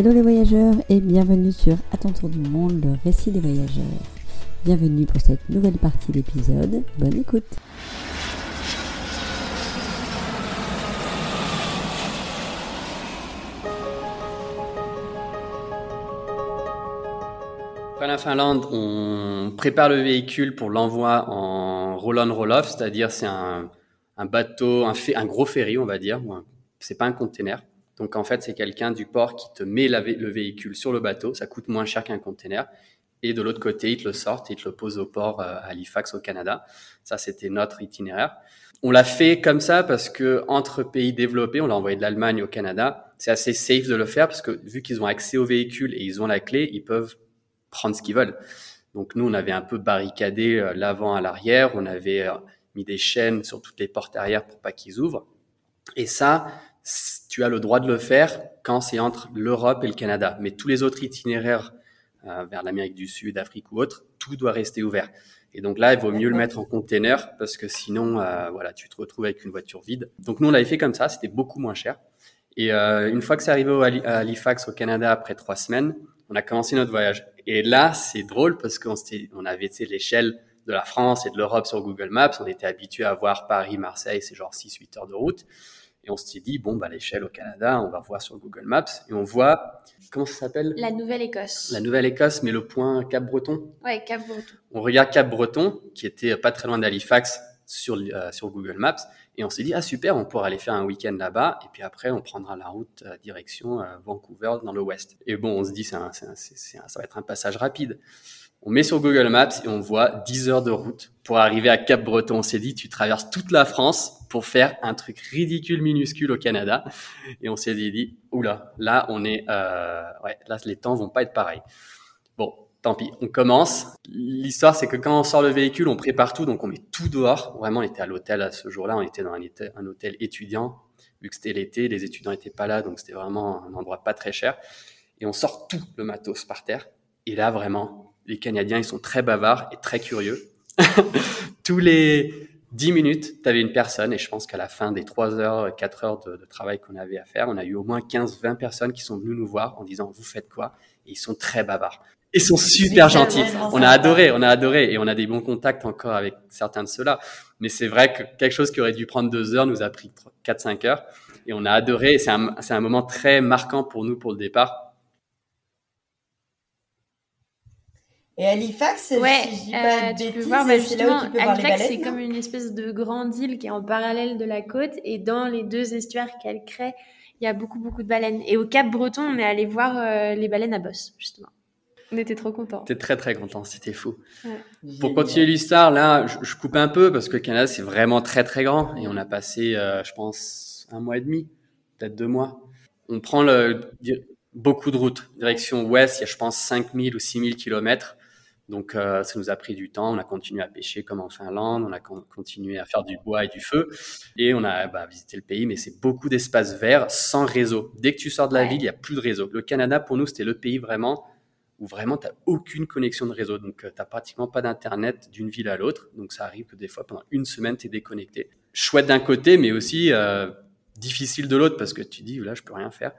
Hello les voyageurs et bienvenue sur À du monde, le récit des voyageurs. Bienvenue pour cette nouvelle partie d'épisode. Bonne écoute. Après la Finlande, on prépare le véhicule pour l'envoi en roll-on roll-off, c'est-à-dire c'est un, un, bateau, un, un, gros ferry, on va dire. C'est pas un container. Donc en fait, c'est quelqu'un du port qui te met le véhicule sur le bateau. Ça coûte moins cher qu'un container. Et de l'autre côté, ils te le sortent ils te le posent au port euh, à Halifax au Canada. Ça, c'était notre itinéraire. On l'a fait comme ça parce que entre pays développés, on l'a envoyé de l'Allemagne au Canada. C'est assez safe de le faire parce que vu qu'ils ont accès au véhicule et ils ont la clé, ils peuvent prendre ce qu'ils veulent. Donc nous, on avait un peu barricadé euh, l'avant à l'arrière. On avait euh, mis des chaînes sur toutes les portes arrière pour pas qu'ils ouvrent. Et ça, tu as le droit de le faire quand c'est entre l'Europe et le Canada. Mais tous les autres itinéraires euh, vers l'Amérique du Sud, Afrique ou autre, tout doit rester ouvert. Et donc là, il vaut mieux le mettre en container parce que sinon, euh, voilà, tu te retrouves avec une voiture vide. Donc nous, on l'avait fait comme ça, c'était beaucoup moins cher. Et euh, une fois que c'est arrivé à Halifax au Canada après trois semaines, on a commencé notre voyage. Et là, c'est drôle parce qu'on on avait l'échelle de la France et de l'Europe sur Google Maps. On était habitué à voir Paris, Marseille, c'est genre 6-8 heures de route. Et on s'est dit, bon, bah, l'échelle au Canada, on va voir sur Google Maps et on voit, comment ça s'appelle? La Nouvelle-Écosse. La Nouvelle-Écosse, mais le point Cap-Breton Ouais, Cap-Breton. On regarde Cap-Breton, qui était pas très loin d'Halifax sur, euh, sur Google Maps, et on s'est dit, ah super, on pourra aller faire un week-end là-bas, et puis après, on prendra la route euh, direction euh, Vancouver dans l'ouest. Et bon, on se dit, ça va être un passage rapide. On met sur Google Maps et on voit 10 heures de route pour arriver à Cap-Breton. On s'est dit, tu traverses toute la France pour faire un truc ridicule, minuscule au Canada. Et on s'est dit, oula, là, on est, euh, ouais, là, les temps vont pas être pareils. Bon, tant pis, on commence. L'histoire, c'est que quand on sort le véhicule, on prépare tout, donc on met tout dehors. Vraiment, on était à l'hôtel à ce jour-là, on était dans un, un hôtel étudiant. Vu que c'était l'été, les étudiants n'étaient pas là, donc c'était vraiment un endroit pas très cher. Et on sort tout le matos par terre. Et là, vraiment, les Canadiens, ils sont très bavards et très curieux. Tous les 10 minutes, tu avais une personne, et je pense qu'à la fin des 3 heures, 4 heures de, travail qu'on avait à faire, on a eu au moins 15, 20 personnes qui sont venues nous voir en disant, vous faites quoi? Et ils sont très bavards. Ils sont super gentils. On a adoré, on a adoré, et on a des bons contacts encore avec certains de ceux-là. Mais c'est vrai que quelque chose qui aurait dû prendre 2 heures nous a pris 4-5 heures, et on a adoré. C'est un, un moment très marquant pour nous pour le départ Et Halifax, ouais, si je dis pas euh, tu peux voir, bah, justement, Halifax, c'est comme une espèce de grande île qui est en parallèle de la côte, et dans les deux estuaires qu'elle crée, il y a beaucoup, beaucoup de baleines. Et au Cap Breton, on est allé voir euh, les baleines à bosse, justement. On était trop contents. T'es très très content, c'était fou. Ouais. Pour continuer l'histoire, là, je, je, coupe un peu parce que le Canada c'est vraiment très très grand et on a passé, euh, je pense, un mois et demi, peut-être deux mois. On prend le, beaucoup de routes. Direction ouest, il y a je pense 5000 ou 6000 kilomètres. Donc euh, ça nous a pris du temps. On a continué à pêcher comme en Finlande, on a continué à faire du bois et du feu, et on a bah, visité le pays. Mais c'est beaucoup d'espaces verts sans réseau. Dès que tu sors de la ville, il y a plus de réseau. Le Canada pour nous c'était le pays vraiment où vraiment tu n'as aucune connexion de réseau. Donc, euh, tu n'as pratiquement pas d'Internet d'une ville à l'autre. Donc, ça arrive que des fois, pendant une semaine, tu es déconnecté. Chouette d'un côté, mais aussi euh, difficile de l'autre parce que tu dis, là, je peux rien faire.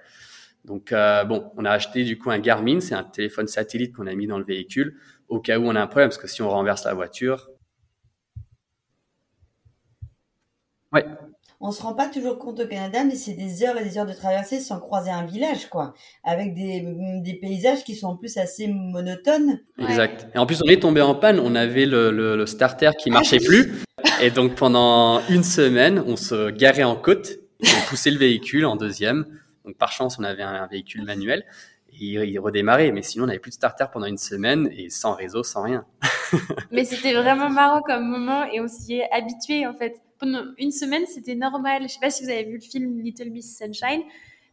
Donc, euh, bon, on a acheté du coup un Garmin, c'est un téléphone satellite qu'on a mis dans le véhicule au cas où on a un problème, parce que si on renverse la voiture. Ouais. On se rend pas toujours compte au Canada, mais c'est des heures et des heures de traversée sans croiser un village, quoi. Avec des, des paysages qui sont en plus assez monotones. Exact. Et en plus, on est tombé en panne. On avait le, le, starter qui marchait plus. Et donc, pendant une semaine, on se garait en côte. On poussait le véhicule en deuxième. Donc, par chance, on avait un véhicule manuel il, redémarrait. Mais sinon, on n'avait plus de starter pendant une semaine et sans réseau, sans rien. mais c'était vraiment marrant comme moment et on s'y est habitué en fait. Pendant une semaine, c'était normal. Je sais pas si vous avez vu le film Little Miss Sunshine.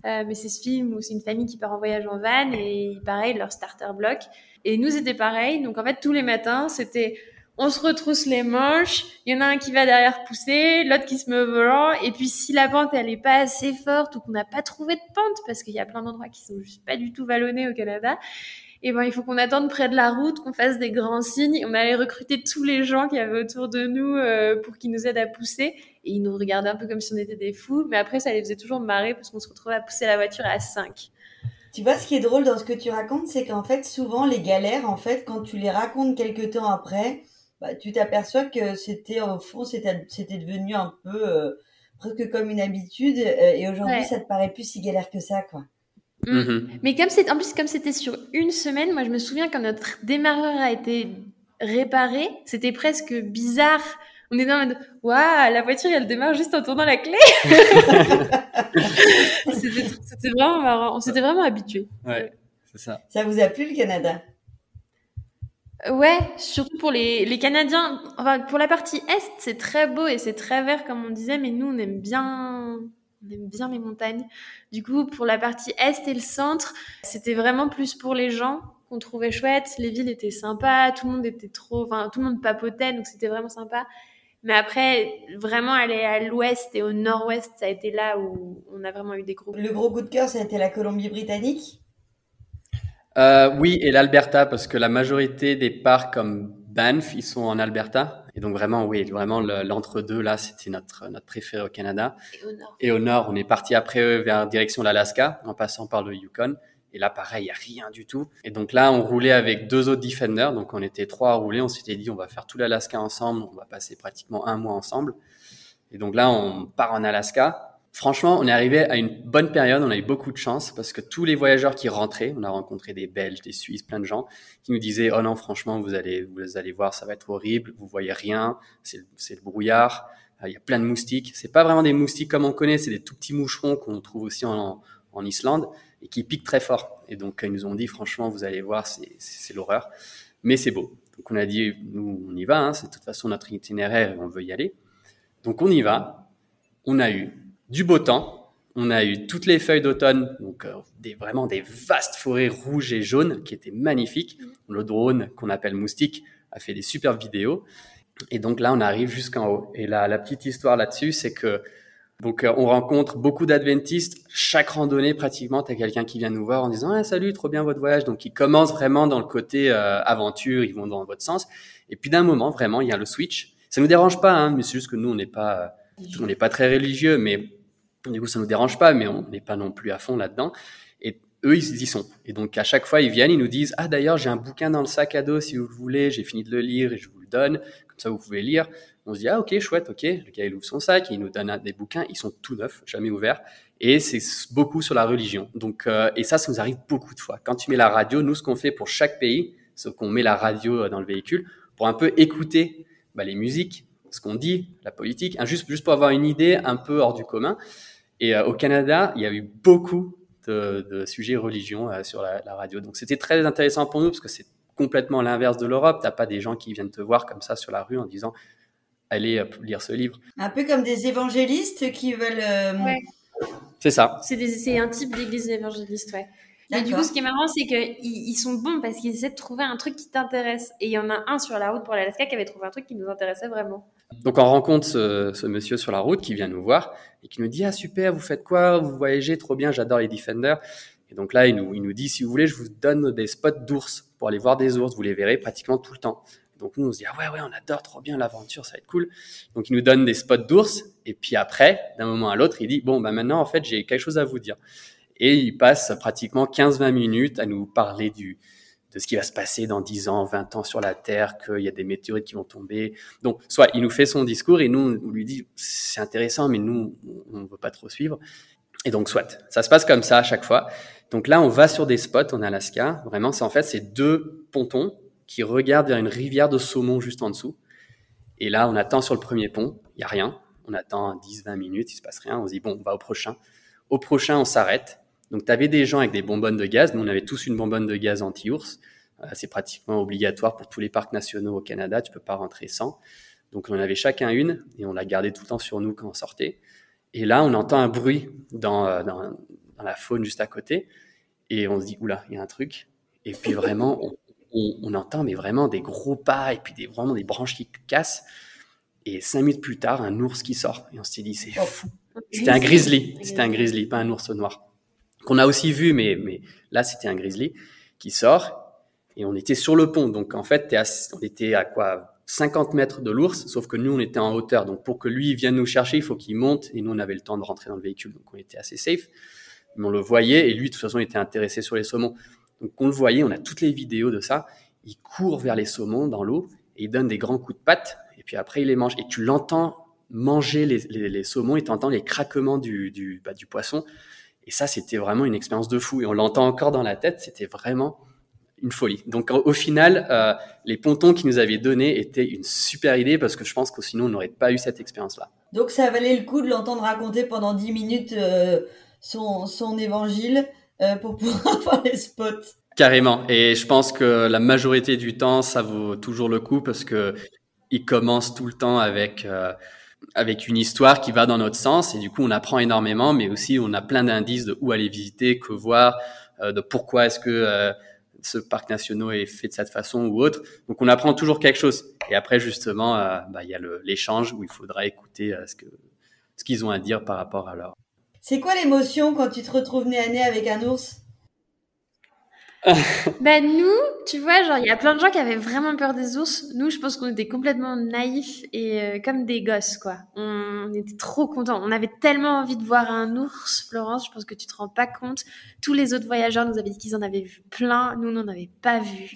Euh, mais c'est ce film où c'est une famille qui part en voyage en van et pareil, leur starter block. Et nous, c'était pareil. Donc, en fait, tous les matins, c'était on se retrousse les manches, il y en a un qui va derrière pousser, l'autre qui se met volant, et puis si la pente elle est pas assez forte ou qu'on n'a pas trouvé de pente, parce qu'il y a plein d'endroits qui sont juste pas du tout vallonnés au Canada, et eh ben il faut qu'on attende près de la route, qu'on fasse des grands signes. On allait recruter tous les gens qui avaient autour de nous euh, pour qu'ils nous aident à pousser, et ils nous regardaient un peu comme si on était des fous, mais après ça les faisait toujours marrer parce qu'on se retrouvait à pousser la voiture à 5. Tu vois, ce qui est drôle dans ce que tu racontes, c'est qu'en fait, souvent, les galères, en fait, quand tu les racontes quelques temps après, bah, tu t'aperçois que c'était, au fond, c'était, c'était devenu un peu, euh, presque comme une habitude, euh, et aujourd'hui, Ouais. ça te paraît plus si galère que ça, quoi. Mhm. Mais comme c'est, en plus, comme c'était sur une semaine, moi, je me souviens quand notre démarreur a été réparé, c'était presque bizarre. On était en mode, waouh, la voiture, elle démarre juste en tournant la clé. c'était, c'était vraiment marrant. On s'était vraiment habitués. Ouais, c'est ça. Ça vous a plu, le Canada? Ouais, surtout pour les, les Canadiens. Enfin, pour la partie Est, c'est très beau et c'est très vert, comme on disait, mais nous, on aime bien, on aime bien les montagnes. Du coup, pour la partie Est et le centre, c'était vraiment plus pour les gens qu'on trouvait chouette. Les villes étaient sympas, tout le monde était trop, enfin, tout le monde papotait, donc c'était vraiment sympa. Mais après, vraiment aller à l'ouest et au nord-ouest, ça a été là où on a vraiment eu des gros. Le gros coup de cœur, ça a été la Colombie-Britannique Euh, oui, et l'Alberta, parce que la majorité des parcs comme Banff, ils sont en Alberta. Et donc vraiment, oui, vraiment le- l'entre-deux, là, c'était notre, notre préféré au Canada. Et au nord. Et au nord, on est parti après eux vers direction l'Alaska, en passant par le Yukon. Et là, pareil, il n'y a rien du tout. Et donc là, on roulait avec deux autres Defenders. Donc on était trois à rouler. On s'était dit, on va faire tout l'Alaska ensemble. On va passer pratiquement un mois ensemble. Et donc là, on part en Alaska. Franchement, on est arrivé à une bonne période. On a eu beaucoup de chance parce que tous les voyageurs qui rentraient, on a rencontré des Belges, des Suisses, plein de gens qui nous disaient, oh non, franchement, vous allez, vous allez voir, ça va être horrible. Vous voyez rien. C'est le- brouillard. Euh, Il y a plein de moustiques. C'est pas vraiment des moustiques comme on connaît, c'est des tout petits moucherons qu'on trouve aussi en, Islande et qui piquent très fort. Et donc, ils nous ont dit, franchement, vous allez voir, c'est l'horreur. Mais c'est beau. Donc, on a dit, nous, on y va. hein, c'est de toute façon notre itinéraire et on veut y aller. Donc, on y va. On a eu du beau temps. On a eu toutes les feuilles d'automne, donc euh, des, vraiment des vastes forêts rouges et jaunes qui étaient magnifiques. Le drone qu'on appelle Moustique a fait des superbes vidéos. Et donc là, on arrive jusqu'en haut. Et là, la petite histoire là-dessus, c'est que donc euh, on rencontre beaucoup d'adventistes. Chaque randonnée, pratiquement, tu as quelqu'un qui vient nous voir en disant ah, salut, trop bien votre voyage. Donc ils commencent vraiment dans le côté euh, aventure, ils vont dans votre sens. Et puis d'un moment, vraiment, il y a le switch. Ça nous dérange pas, hein, mais c'est juste que nous, on n'est pas, on n'est pas très religieux, mais du coup, ça nous dérange pas, mais on n'est pas non plus à fond là-dedans. Et eux, ils y sont. Et donc, à chaque fois, ils viennent, ils nous disent, ah, d'ailleurs, j'ai un bouquin dans le sac à dos, si vous le voulez, j'ai fini de le lire et je vous le donne. Comme ça, vous pouvez lire. On se dit, ah, ok, chouette, ok. Le gars, il ouvre son sac, il nous donne des bouquins, ils sont tout neufs, jamais ouverts. Et c'est beaucoup sur la religion. Donc, euh, et ça, ça nous arrive beaucoup de fois. Quand tu mets la radio, nous, ce qu'on fait pour chaque pays, c'est qu'on met la radio euh, dans le véhicule pour un peu écouter bah, les musiques, ce qu'on dit, la politique, hein, juste, juste pour avoir une idée un peu hors du commun. Et euh, au Canada, il y a eu beaucoup de, de sujets religion euh, sur la, la radio. Donc c'était très intéressant pour nous parce que c'est complètement l'inverse de l'Europe. T'as pas des gens qui viennent te voir comme ça sur la rue en disant allez euh, lire ce livre. Un peu comme des évangélistes qui veulent... euh, Ouais. C'est ça. C'est, un type d'église évangéliste, ouais. Mais du coup, ce qui est marrant, c'est qu'ils ils sont bons parce qu'ils essaient de trouver un truc qui t'intéresse. Et il y en a un sur la route pour l'Alaska qui avait trouvé un truc qui nous intéressait vraiment. Donc on rencontre ce, ce monsieur sur la route qui vient nous voir et qui nous dit ah super vous faites quoi? Vous voyagez trop bien j'adore les Defenders. Et donc là il nous, il nous dit si vous voulez je vous donne des spots d'ours pour aller voir des ours. Vous les verrez pratiquement tout le temps. Donc nous on se dit ah ouais ouais on adore trop bien l'aventure ça va être cool. Donc il nous donne des spots d'ours et puis après d'un moment à l'autre il dit bon bah maintenant en fait j'ai quelque chose à vous dire. Et il passe pratiquement 15-20 minutes à nous parler du ce qui va se passer dans 10 ans, 20 ans sur la Terre, qu'il y a des météorites qui vont tomber. Donc, soit il nous fait son discours et nous, on lui dit, c'est intéressant, mais nous, on ne veut pas trop suivre. Et donc, soit. Ça se passe comme ça à chaque fois. Donc là, on va sur des spots en Alaska. Vraiment, c'est en fait, c'est deux pontons qui regardent vers une rivière de saumon juste en dessous. Et là, on attend sur le premier pont. Il y a rien. On attend 10, 20 minutes. Il se passe rien. On se dit, bon, on va au prochain. Au prochain, on s'arrête. Donc, tu avais des gens avec des bonbonnes de gaz. Nous, on avait tous une bonbonne de gaz anti-ours. Euh, c'est pratiquement obligatoire pour tous les parcs nationaux au Canada. Tu peux pas rentrer sans. Donc, on en avait chacun une et on l'a gardée tout le temps sur nous quand on sortait. Et là, on entend un bruit dans, euh, dans, dans la faune juste à côté. Et on se dit, oula, il y a un truc. Et puis vraiment, on, on, on entend mais vraiment des gros pas et puis des, vraiment des branches qui cassent. Et cinq minutes plus tard, un ours qui sort. Et on s'est dit, c'est fou. C'était un grizzly. C'était un grizzly, pas un ours noir. Qu'on a aussi vu, mais, là, c'était un grizzly qui sort. Et on était sur le pont. Donc, en fait, on était à quoi 50 mètres de l'ours, sauf que nous, on était en hauteur. Donc, pour que lui vienne nous chercher, il faut qu'il monte. Et nous, on avait le temps de rentrer dans le véhicule. Donc, on était assez safe. mais on le voyait et lui de toute façon était intéressé sur les saumons. Donc on le voyait, on a toutes les vidéos de ça. Il court vers les saumons dans l'eau et il donne des grands coups de patte et puis après il les mange et tu l'entends manger les, saumons et tu entends les craquements du, du, bah, du poisson. Et ça, c'était vraiment une expérience de fou. Et on l'entend encore dans la tête, c'était vraiment une folie. Donc au final, euh, les pontons qu'ils nous avaient donnés étaient une super idée parce que je pense que sinon on n'aurait pas eu cette expérience-là. Donc ça valait le coup de l'entendre raconter pendant 10 minutes euh, son, son, évangile euh, pour pouvoir avoir les spots. Carrément. Et je pense que la majorité du temps, ça vaut toujours le coup parce que il commence tout le temps avec avec une histoire qui va dans notre sens et du coup on apprend énormément, mais aussi on a plein d'indices de où aller visiter, que voir, de pourquoi est-ce que ce parc national est fait de cette façon ou autre. Donc on apprend toujours quelque chose. Et après justement, euh, bah, il y a l'échange où il faudra écouter euh, ce que ce qu'ils ont à dire par rapport à leur. C'est quoi l'émotion quand tu te retrouves nez à nez avec un ours? ben nous, tu vois, genre il y a plein de gens qui avaient vraiment peur des ours. Nous, je pense qu'on était complètement naïfs et euh, comme des gosses quoi. On, était trop contents. On avait tellement envie de voir un ours, Florence. Je pense que tu te rends pas compte. Tous les autres voyageurs nous avaient dit qu'ils en avaient vu plein. Nous, n'en avait pas vu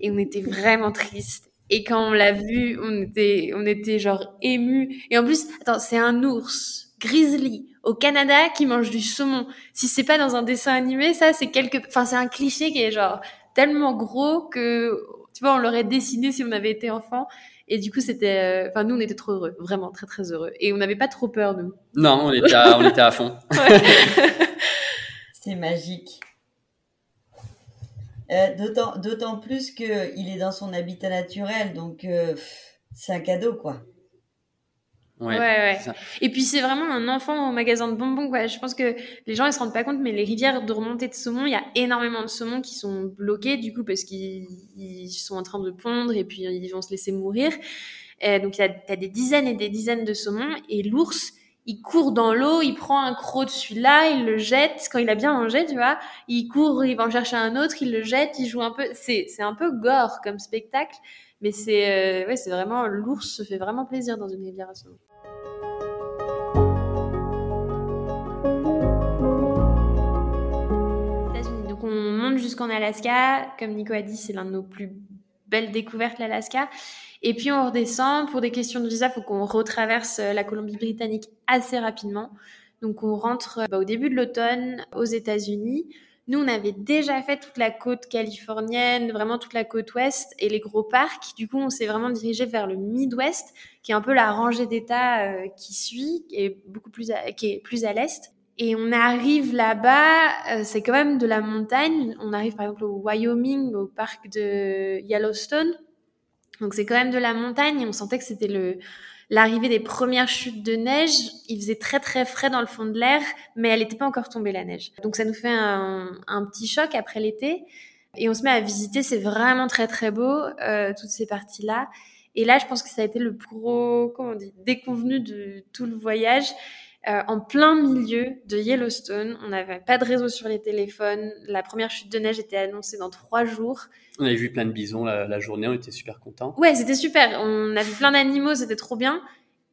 et on était vraiment tristes. Et quand on l'a vu, on était, on était genre émus. Et en plus, attends, c'est un ours grizzly au Canada qui mange du saumon. Si c'est pas dans un dessin animé, ça c'est quelque, enfin c'est un cliché qui est genre tellement gros que tu vois on l'aurait dessiné si on avait été enfant. Et du coup c'était, euh, enfin nous on était trop heureux, vraiment très très heureux. Et on n'avait pas trop peur nous. Non, on était à, on était à fond. c'est magique. Euh, d'autant, d'autant plus qu'il est dans son habitat naturel, donc euh, c'est un cadeau quoi. Ouais, ouais, Et puis c'est vraiment un enfant au magasin de bonbons. Quoi. Je pense que les gens ils se rendent pas compte, mais les rivières de remontée de saumon, il y a énormément de saumons qui sont bloqués du coup parce qu'ils sont en train de pondre et puis ils vont se laisser mourir. Et donc il y a des dizaines et des dizaines de saumons et l'ours il court dans l'eau, il prend un croc de celui-là, il le jette quand il a bien mangé, tu vois. Il court, il va en chercher un autre, il le jette, il joue un peu. C'est c'est un peu gore comme spectacle, mais c'est euh, ouais c'est vraiment l'ours se fait vraiment plaisir dans une rivière à saumon. Jusqu'en Alaska. Comme Nico a dit, c'est l'un de nos plus belles découvertes, l'Alaska. Et puis on redescend. Pour des questions de visa, faut qu'on retraverse euh, la Colombie-Britannique assez rapidement. Donc on rentre euh, bah, au début de l'automne aux États-Unis. Nous, on avait déjà fait toute la côte californienne, vraiment toute la côte ouest et les gros parcs. Du coup, on s'est vraiment dirigé vers le Midwest, qui est un peu la rangée d'États euh, qui suit, et beaucoup plus qui est plus à l'est. Et on arrive là-bas, euh, c'est quand même de la montagne. On arrive par exemple au Wyoming, au parc de Yellowstone. Donc c'est quand même de la montagne et on sentait que c'était le l'arrivée des premières chutes de neige. Il faisait très très frais dans le fond de l'air, mais elle n'était pas encore tombée la neige. Donc ça nous fait un, petit choc après l'été. Et on se met à visiter, c'est vraiment très très beau, euh, toutes ces parties-là. Et là, je pense que ça a été le gros, comment on dit, déconvenu de tout le voyage euh, en plein milieu de Yellowstone. On n'avait pas de réseau sur les téléphones. La première chute de neige était annoncée dans trois jours. On avait vu plein de bisons la, journée, on était super contents. Ouais, c'était super. On a vu plein d'animaux, c'était trop bien.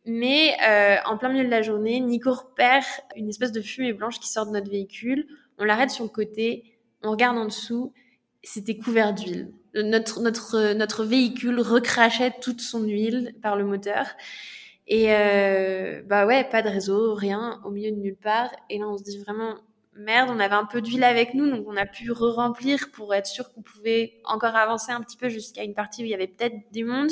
Mais euh, en plein milieu de la journée, Nico repère une espèce de fumée blanche qui sort de notre véhicule. On l'arrête sur le côté, on regarde en dessous. C'était couvert d'huile. Notre, notre, notre véhicule recrachait toute son huile par le moteur. Et euh, bah ouais, pas de réseau, rien, au milieu de nulle part. Et là, on se dit vraiment, merde, on avait un peu d'huile avec nous, donc on a pu re-remplir pour être sûr qu'on pouvait encore avancer un petit peu jusqu'à une partie où il y avait peut-être du monde.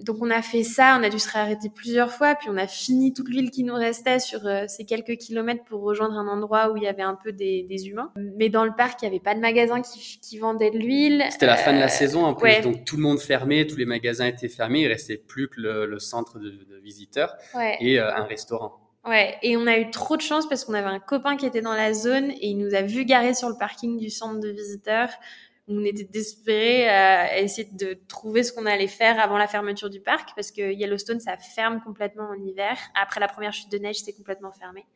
Donc on a fait ça, on a dû se réarrêter plusieurs fois, puis on a fini toute l'huile qui nous restait sur euh, ces quelques kilomètres pour rejoindre un endroit où il y avait un peu des, des humains. Mais dans le parc, il n'y avait pas de magasin qui, qui vendait de l'huile. C'était la fin de la euh, saison en plus, donc tout le monde fermé, tous les magasins étaient fermés, il restait plus que le, le centre de, de visiteurs et euh, un restaurant. Ouais, et on a eu trop de chance parce qu'on avait un copain qui était dans la zone et il nous a vu garer sur le parking du centre de visiteurs on était désespérés à essayer de trouver ce qu'on allait faire avant la fermeture du parc parce que Yellowstone ça ferme complètement en hiver. Après la première chute de neige, c'est complètement fermé.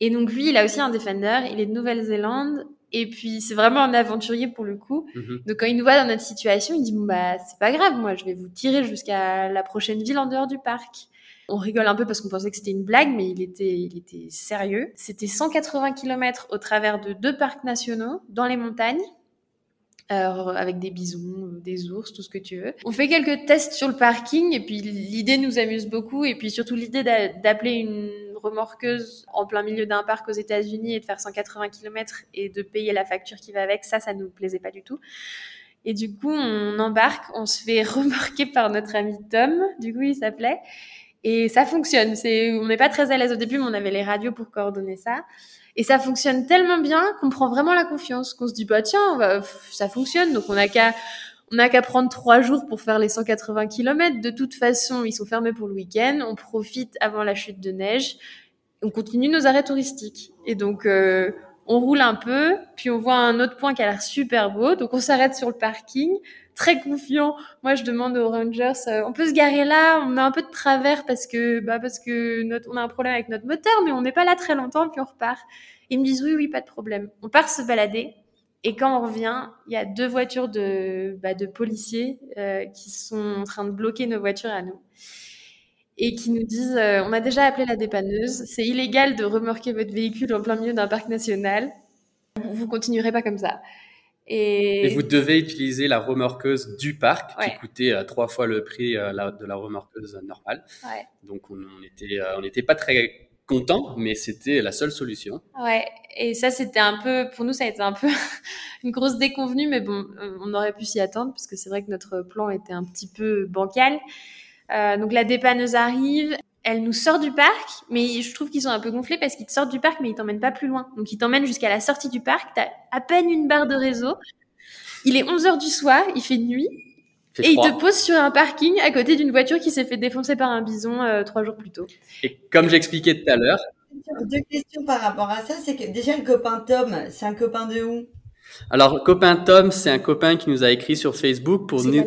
Et donc lui, il a aussi un Defender, il est de Nouvelle-Zélande et puis c'est vraiment un aventurier pour le coup. Mhm. Donc quand il nous voit dans notre situation, il dit bah c'est pas grave, moi je vais vous tirer jusqu'à la prochaine ville en dehors du parc. On rigole un peu parce qu'on pensait que c'était une blague, mais il était, il était sérieux. C'était 180 km au travers de deux parcs nationaux dans les montagnes. Euh, avec des bisons, des ours, tout ce que tu veux. On fait quelques tests sur le parking et puis l'idée nous amuse beaucoup et puis surtout l'idée d'appeler une remorqueuse en plein milieu d'un parc aux États-Unis et de faire 180 km et de payer la facture qui va avec, ça, ça nous plaisait pas du tout. Et du coup, on embarque, on se fait remorquer par notre ami Tom, du coup, il s'appelait. Et ça fonctionne. C'est, on n'est pas très à l'aise au début, mais on avait les radios pour coordonner ça. Et ça fonctionne tellement bien qu'on prend vraiment la confiance, qu'on se dit bah tiens, ça fonctionne, donc on n'a qu'à on n'a qu'à prendre trois jours pour faire les 180 km. De toute façon, ils sont fermés pour le week-end. On profite avant la chute de neige. On continue nos arrêts touristiques. Et donc, euh, on roule un peu, puis on voit un autre point qui a l'air super beau. Donc, on s'arrête sur le parking très confiant. Moi, je demande aux Rangers, euh, on peut se garer là, on a un peu de travers parce que, bah, parce que on a un problème avec notre moteur, mais on n'est pas là très longtemps, puis on repart. Ils me disent oui, oui, pas de problème. On part se balader. Et quand on revient, il y a deux voitures de, bah, de policiers euh, qui sont en train de bloquer nos voitures à nous et qui nous disent euh, on a déjà appelé la dépanneuse, c'est illégal de remorquer votre véhicule en plein milieu d'un parc national. Vous continuerez pas comme ça. Et... vous devez utiliser la remorqueuse du parc qui coûtait euh, trois fois le prix euh, de la remorqueuse normale. Ouais. Donc on n'était euh, on n'était pas très content, mais c'était la seule solution. Ouais, et ça c'était un peu, pour nous ça a été un peu une grosse déconvenue, mais bon, on aurait pu s'y attendre parce que c'est vrai que notre plan était un petit peu bancal. Euh, donc la dépanneuse arrive, elle nous sort du parc, mais je trouve qu'ils sont un peu gonflés parce qu'ils te sortent du parc, mais ils t'emmènent pas plus loin. Donc ils t'emmènent jusqu'à la sortie du parc, t'as à peine une barre de réseau. Il est 11 heures du soir, il fait nuit. et il te pose sur un parking à côté d'une voiture qui s'est fait défoncer par un bison euh, trois jours plus tôt. Et comme j'expliquais tout à l'heure. Deux questions par rapport à ça, c'est que déjà le copain Tom, c'est un copain de où? Alors, copain Tom, c'est un copain qui nous a écrit sur Facebook pour nous.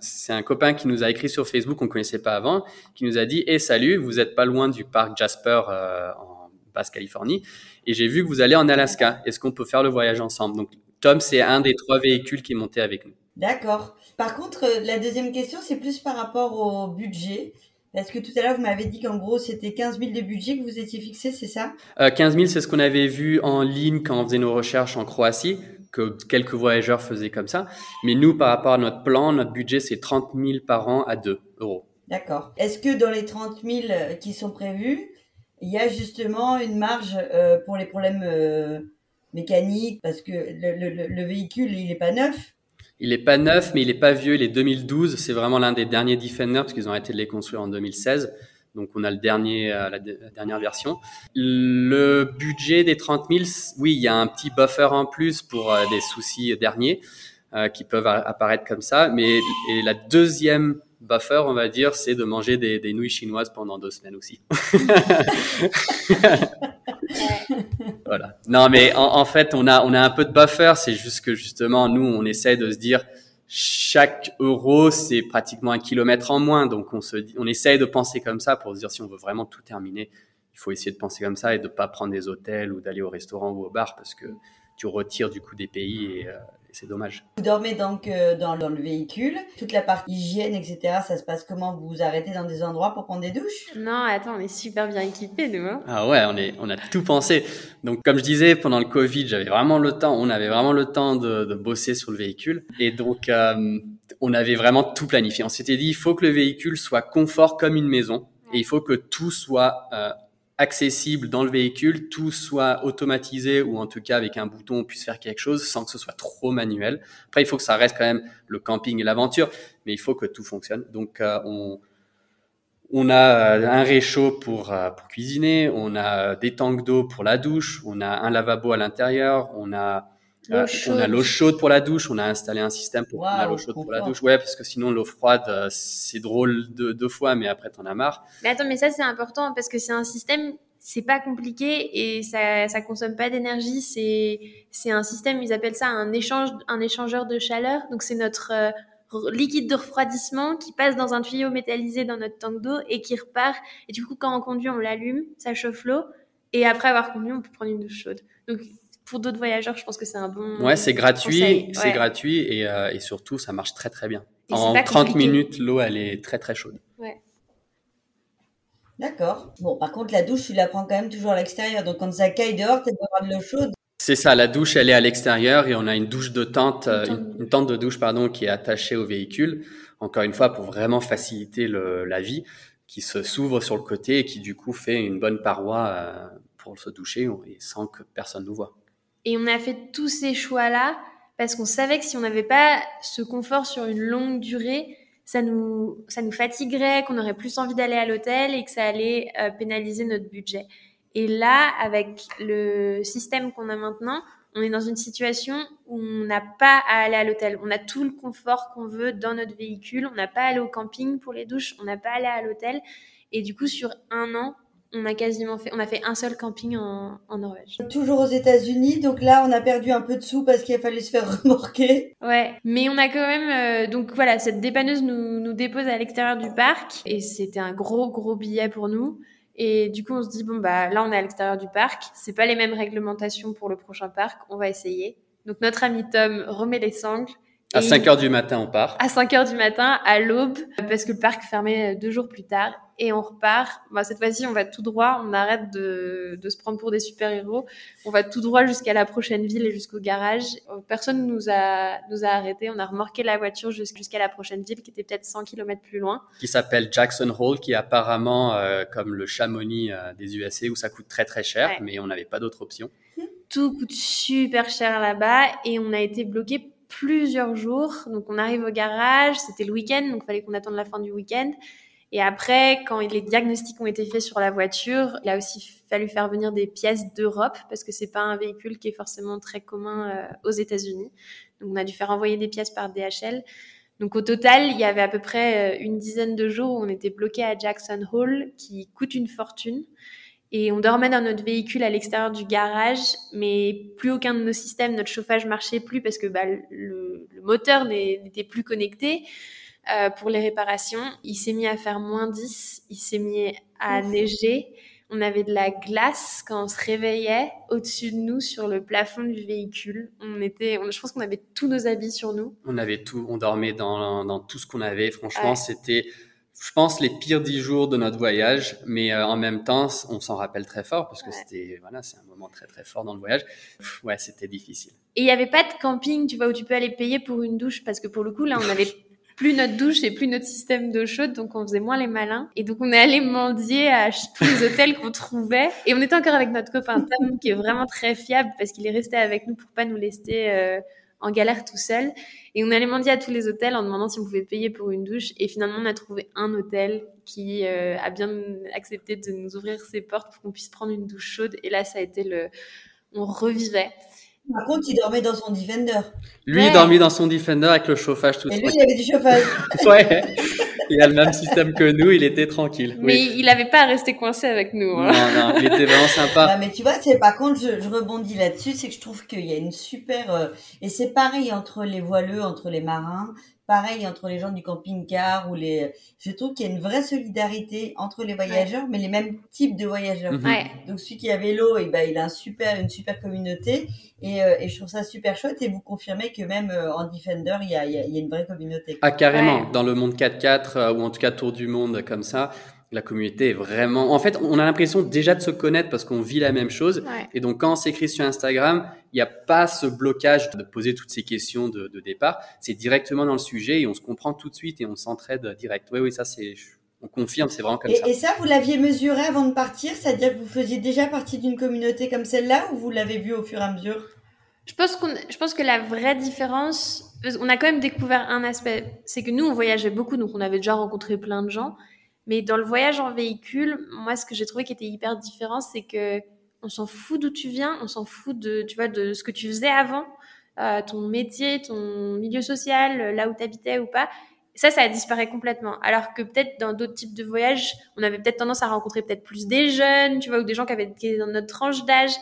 C'est un copain qui nous a écrit sur Facebook qu'on connaissait pas avant, qui nous a dit "Eh salut, vous êtes pas loin du parc Jasper euh, en Basse-Californie, et j'ai vu que vous allez en Alaska. Est-ce qu'on peut faire le voyage ensemble? Donc, Tom, c'est un des trois véhicules qui est monté avec nous. D'accord. Par contre, euh, la deuxième question, c'est plus par rapport au budget. Parce que tout à l'heure, vous m'avez dit qu'en gros, c'était 15 000 de budget que vous étiez fixé, c'est ça? Euh, 15 000, c'est ce qu'on avait vu en ligne quand on faisait nos recherches en Croatie que quelques voyageurs faisaient comme ça. Mais nous, par rapport à notre plan, notre budget, c'est 30 000 par an à 2 euros. D'accord. Est-ce que dans les 30 000 euh, qui sont prévus, il y a justement une marge euh, pour les problèmes euh, mécaniques? Parce que le, véhicule, il n'est pas neuf il n'est pas neuf, mais il n'est pas vieux. Il est 2012. C'est vraiment l'un des derniers Defender parce qu'ils ont arrêté de les construire en 2016. Donc on a le dernier, euh, la, dernière version. Le budget des 30 000, oui, il y a un petit buffer en plus pour euh, des soucis derniers euh, qui peuvent apparaître comme ça. Mais et la deuxième buffer, on va dire, c'est de manger des, des, nouilles chinoises pendant deux semaines aussi. voilà. Non, mais en, en, fait, on a on a un peu de buffer. C'est juste que justement, nous, on essaie de se dire chaque euro, c'est pratiquement un kilomètre en moins. Donc, on se dit, on essaye de penser comme ça pour se dire si on veut vraiment tout terminer, il faut essayer de penser comme ça et de pas prendre des hôtels ou d'aller au restaurant ou au bar parce que tu retires du coup des pays euh, c'est dommage. Vous dormez donc euh, dans, le véhicule. Toute la partie hygiène, etc., ça se passe comment? Vous vous arrêtez dans des endroits pour prendre des douches? Non, attends, on est super bien équipés, nous. Hein. ah ouais, on, est, on a tout pensé. Donc, comme je disais, pendant le Covid, j'avais vraiment le temps, on avait vraiment le temps de, de bosser sur le véhicule. Et donc, euh, on avait vraiment tout planifié. On s'était dit, il faut que le véhicule soit confort comme une maison. Et il faut que tout soit euh, accessible dans le véhicule, tout soit automatisé ou en tout cas avec un bouton on puisse faire quelque chose sans que ce soit trop manuel. Après, il faut que ça reste quand même le camping et l'aventure, mais il faut que tout fonctionne. Donc, euh, on, on a euh, un réchaud pour, euh, pour cuisiner, on a des tanks d'eau pour la douche, on a un lavabo à l'intérieur, on a euh, on a l'eau chaude pour la douche. On a installé un système pour l'eau chaude pour la douche. Ouais, parce que sinon l'eau froide, euh, c'est drôle deux, fois, mais après t'en as marre. Mais attends, mais ça c'est important parce que c'est un système, c'est pas compliqué et ça ça consomme pas d'énergie. C'est c'est un système, ils appellent ça un échange, un échangeur de chaleur. Donc c'est notre euh, liquide de refroidissement qui passe dans un tuyau métallisé dans notre tank d'eau et qui repart. Et du coup, quand on conduit, on l'allume, ça chauffe l'eau. Et après avoir conduit, on peut prendre une douche chaude. Donc pour d'autres voyageurs, je pense que c'est un bon. Ouais, c'est gratuit, c'est gratuit et, euh, et, surtout ça marche très très bien. en 30 minutes, l'eau elle est très très chaude. Ouais. D'accord. Bon, par contre, la douche, tu la prends quand même toujours à l'extérieur. Donc, quand ça caille dehors, tu as avoir de l'eau chaude. C'est ça, la douche, elle est à l'extérieur et on a une douche de tente, euh, une, tente de douche, pardon, qui est attachée au véhicule. Encore une fois, pour vraiment faciliter le, la vie, qui se s'ouvre sur le côté et qui, du coup, fait une bonne paroi euh, pour se doucher et sans que personne nous voit. Et on a fait tous ces choix-là parce qu'on savait que si on n'avait pas ce confort sur une longue durée, ça nous, ça nous fatiguerait, qu'on aurait plus envie d'aller à l'hôtel et que ça allait euh, pénaliser notre budget. Et là, avec le système qu'on a maintenant, on est dans une situation où on n'a pas à aller à l'hôtel. On a tout le confort qu'on veut dans notre véhicule. On n'a pas à aller au camping pour les douches. On n'a pas à aller à l'hôtel. Et du coup, sur un an, on a quasiment fait, on a fait un seul camping en, en Norvège. Toujours aux États-Unis, donc là, on a perdu un peu de sous parce qu'il a fallu se faire remorquer. Ouais, mais on a quand même, euh, donc voilà, cette dépanneuse nous, nous dépose à l'extérieur du parc et c'était un gros gros billet pour nous. Et du coup, on se dit bon bah là, on est à l'extérieur du parc, c'est pas les mêmes réglementations pour le prochain parc, on va essayer. Donc notre ami Tom remet les sangles. À 5 heures du matin, on part. À 5 heures du matin, à l'aube, parce que le parc fermait deux jours plus tard et on repart. Bah, cette fois-ci, on va tout droit, on arrête de, de se prendre pour des super-héros. On va tout droit jusqu'à la prochaine ville et jusqu'au garage. Personne nous a, nous a arrêtés. On a remorqué la voiture jusqu'à la prochaine ville qui était peut-être 100 km plus loin. Qui s'appelle Jackson Hole, qui est apparemment euh, comme le Chamonix euh, des USA où ça coûte très très cher, mais on n'avait pas d'autre option. Tout coûte super cher là-bas et on a été bloqué plusieurs jours. Donc on arrive au garage, c'était le week-end, donc il fallait qu'on attende la fin du week-end. Et après, quand les diagnostics ont été faits sur la voiture, il a aussi fallu faire venir des pièces d'Europe parce que c'est pas un véhicule qui est forcément très commun euh, aux États-Unis. Donc on a dû faire envoyer des pièces par DHL. Donc au total, il y avait à peu près euh, une dizaine de jours où on était bloqué à Jackson Hole, qui coûte une fortune. Et on dormait dans notre véhicule à l'extérieur du garage, mais plus aucun de nos systèmes, notre chauffage marchait plus parce que bah, le, le moteur n'était plus connecté. Euh, pour les réparations. Il s'est mis à faire moins 10, il s'est mis à neiger. On avait de la glace quand on se réveillait au-dessus de nous sur le plafond du véhicule. On était, je pense qu'on avait tous nos habits sur nous. On avait tout, on dormait dans, dans tout ce qu'on avait. Franchement, c'était, je pense, les pires dix jours de notre voyage, mais euh, en même temps, on s'en rappelle très fort parce que c'était, voilà, c'est un moment très très fort dans le voyage. ouais, c'était difficile. Et il n'y avait pas de camping, tu vois, où tu peux aller payer pour une douche? Parce que pour le coup, là, on avait plus notre douche et plus notre système d'eau chaude, donc on faisait moins les malins. Et donc on est allé mendier à tous les hôtels qu'on trouvait. Et on était encore avec notre copain Tom, qui est vraiment très fiable parce qu'il est resté avec nous pour pas nous laisser euh, en galère tout seul. Et on allait mendier à tous les hôtels en demandant si on pouvait payer pour une douche. Et finalement, on a trouvé un hôtel qui euh, a bien accepté de nous ouvrir ses portes pour qu'on puisse prendre une douche chaude. Et là, ça a été le, on revivait. Par contre, il dormait dans son Defender. Lui, il dormait dans son Defender avec le chauffage tout Et lui, il avait du chauffage. ouais. Il a le même système que nous, il était tranquille. Mais il n'avait pas à rester coincé avec nous. Hein. Non, non, il était vraiment sympa. mais tu vois, c'est par contre, je, je rebondis là-dessus, c'est que je trouve qu'il y a une super euh, et c'est pareil entre les voileux, entre les marins pareil entre les gens du camping-car ou les. Je trouve qu'il y a une vraie solidarité entre les voyageurs, mais les mêmes types de voyageurs. Ouais. Donc celui qui a vélo, et eh ben il a un super, une super communauté et, euh, et, je trouve ça super chouette. Et vous confirmez que même euh, en Defender, il y a, il y a, une vraie communauté. Ah carrément. Dans le monde 4x4 euh, ou en tout cas tour du monde comme ça, la communauté est vraiment. En fait, on a l'impression déjà de se connaître parce qu'on vit la même chose. Ouais. Et donc, quand on s'écrit sur Instagram, il n'y a pas ce blocage de poser toutes ces questions de, de départ. C'est directement dans le sujet et on se comprend tout de suite et on s'entraide direct. Oui, oui, ça c'est. On confirme, c'est vraiment comme et, ça. Et ça, vous l'aviez mesuré avant de partir, c'est-à-dire que vous faisiez déjà partie d'une communauté comme celle-là ou vous l'avez vu au fur et à mesure? Je pense, qu'on, je pense que la vraie différence, on a quand même découvert un aspect, c'est que nous, on voyageait beaucoup, donc on avait déjà rencontré plein de gens. Mais dans le voyage en véhicule, moi, ce que j'ai trouvé qui était hyper différent, c'est que on s'en fout d'où tu viens, on s'en fout de, tu vois, de ce que tu faisais avant, euh, ton métier, ton milieu social, là où tu habitais ou pas. Ça, ça a disparu complètement. Alors que peut-être dans d'autres types de voyages, on avait peut-être tendance à rencontrer peut-être plus des jeunes, tu vois, ou des gens qui avaient qui étaient dans notre tranche d'âge.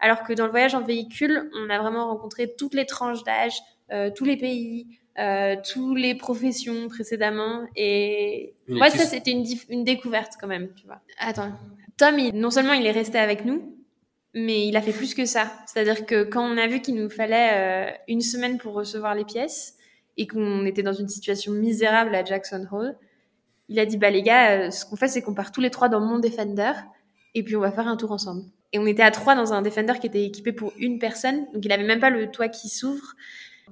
Alors que dans le voyage en véhicule, on a vraiment rencontré toutes les tranches d'âge, euh, tous les pays, euh, toutes les professions précédemment. Et moi, ça, c'était une, une découverte quand même, tu vois. Attends. Tom, il- non seulement il est resté avec nous, mais il a fait plus que ça. C'est-à-dire que quand on a vu qu'il nous fallait euh, une semaine pour recevoir les pièces et qu'on était dans une situation misérable à Jackson Hole, il a dit bah les gars, ce qu'on fait c'est qu'on part tous les trois dans mon Defender et puis on va faire un tour ensemble. Et on était à trois dans un Defender qui était équipé pour une personne, donc il avait même pas le toit qui s'ouvre.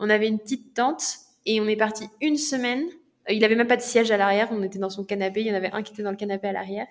On avait une petite tente et on est parti une semaine. Il avait même pas de siège à l'arrière, on était dans son canapé, il y en avait un qui était dans le canapé à l'arrière.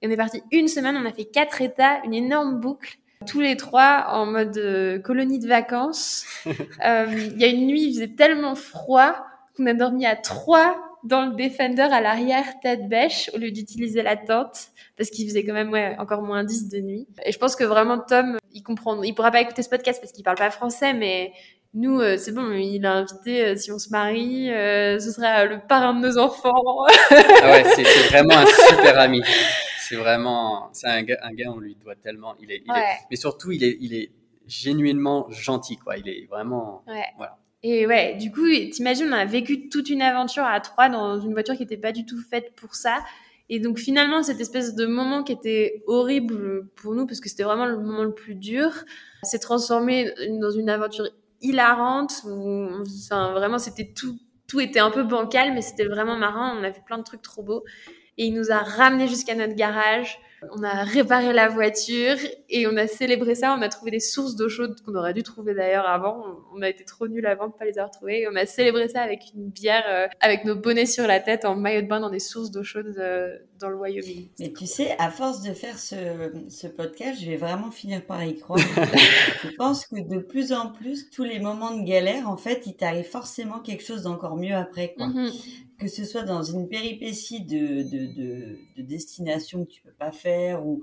Et on est parti une semaine, on a fait quatre états, une énorme boucle, tous les trois en mode euh, colonie de vacances. Euh, il y a une nuit, il faisait tellement froid qu'on a dormi à trois dans le Defender à l'arrière, tête bêche, au lieu d'utiliser la tente, parce qu'il faisait quand même ouais, encore moins 10 de nuit. Et je pense que vraiment Tom, il comprend, il pourra pas écouter ce podcast parce qu'il parle pas français, mais nous, euh, c'est bon, il a invité, euh, si on se marie, euh, ce sera le parrain de nos enfants. ah ouais, c'est vraiment un super ami. C'est vraiment, c'est un gars, un gars, on lui doit tellement. Il est, il est, mais surtout, il est, il est genuinement gentil, quoi. Il est vraiment, ouais. voilà. Et ouais, du coup, t'imagines, on a vécu toute une aventure à trois dans une voiture qui n'était pas du tout faite pour ça. Et donc finalement, cette espèce de moment qui était horrible pour nous, parce que c'était vraiment le moment le plus dur, s'est transformé dans une aventure hilarante. Où, enfin, vraiment, c'était tout, tout était un peu bancal, mais c'était vraiment marrant. On a fait plein de trucs trop beaux. Et il nous a ramenés jusqu'à notre garage. On a réparé la voiture et on a célébré ça. On a trouvé des sources d'eau chaude qu'on aurait dû trouver d'ailleurs avant. On a été trop nuls avant de pas les avoir trouvées. Et on a célébré ça avec une bière, euh, avec nos bonnets sur la tête, en maillot de bain dans des sources d'eau chaude euh, dans le Wyoming. Mais tu sais, à force de faire ce, ce podcast, je vais vraiment finir par y croire. je pense que de plus en plus, tous les moments de galère, en fait, il t'arrive forcément quelque chose d'encore mieux après. Quoi. Mhm. Que ce soit dans une péripétie de, de, de, de destination que tu peux pas faire ou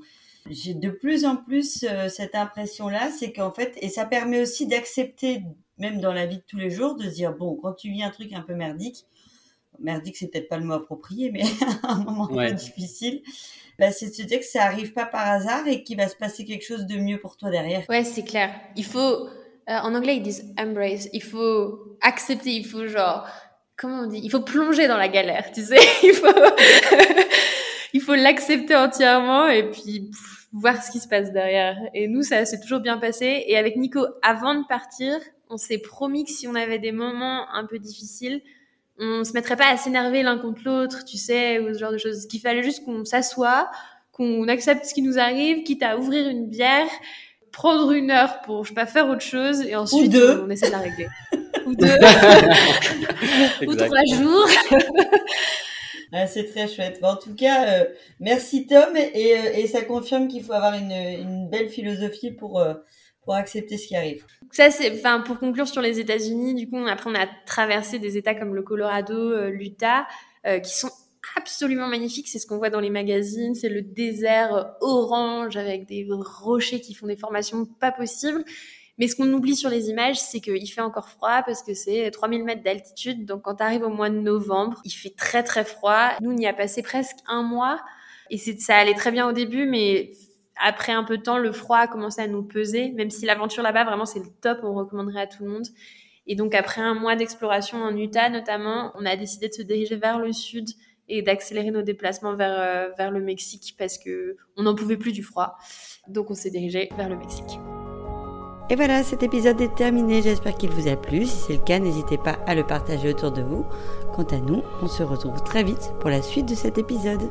j'ai de plus en plus euh, cette impression-là, c'est qu'en fait, et ça permet aussi d'accepter, même dans la vie de tous les jours, de se dire, bon, quand tu vis un truc un peu merdique, merdique, c'est peut-être pas le mot approprié, mais un moment Ouais. un peu difficile, bah, c'est de se dire que ça arrive pas par hasard et qu'il va se passer quelque chose de mieux pour toi derrière. Ouais, c'est clair. Il faut, euh, en anglais, ils disent embrace. Il faut accepter, il faut genre, comment on dit? Il faut plonger dans la galère, tu sais. Il faut, il faut l'accepter entièrement et puis pff, voir ce qui se passe derrière. Et nous, ça s'est toujours bien passé. Et avec Nico, avant de partir, on s'est promis que si on avait des moments un peu difficiles, on se mettrait pas à s'énerver l'un contre l'autre, tu sais, ou ce genre de choses. Qu'il fallait juste qu'on s'assoie, qu'on accepte ce qui nous arrive, quitte à ouvrir une bière, prendre une heure pour, je sais pas, faire autre chose, et ensuite, deux. on essaie de la régler. Ou deux, ou trois jours. Ah, c'est très chouette. En tout cas, euh, merci Tom et, euh, et ça confirme qu'il faut avoir une, une belle philosophie pour, euh, pour accepter ce qui arrive. Ça, c'est, pour conclure sur les États-Unis, du coup, après, on a traversé des États comme le Colorado, l'Utah, qui sont absolument magnifiques. C'est ce qu'on voit dans les magazines. C'est le désert orange avec des rochers qui font des formations pas possibles. Mais ce qu'on oublie sur les images, c'est qu'il fait encore froid parce que c'est 3000 mètres d'altitude. Donc, quand tu arrives au mois de novembre, il fait très, très froid. Nous, on y a passé presque un mois. Et ça allait très bien au début, mais après un peu de temps, le froid a commencé à nous peser, même si l'aventure là-bas, vraiment, c'est le top, on recommanderait à tout le monde. Et donc, après un mois d'exploration en Utah, notamment, on a décidé de se diriger vers le sud et d'accélérer nos déplacements vers, euh, vers le Mexique parce que on n'en pouvait plus du froid. Donc, on s'est dirigé vers le Mexique. Et voilà, cet épisode est terminé. J'espère qu'il vous a plu. Si c'est le cas, n'hésitez pas à le partager autour de vous. Quant à nous, on se retrouve très vite pour la suite de cet épisode.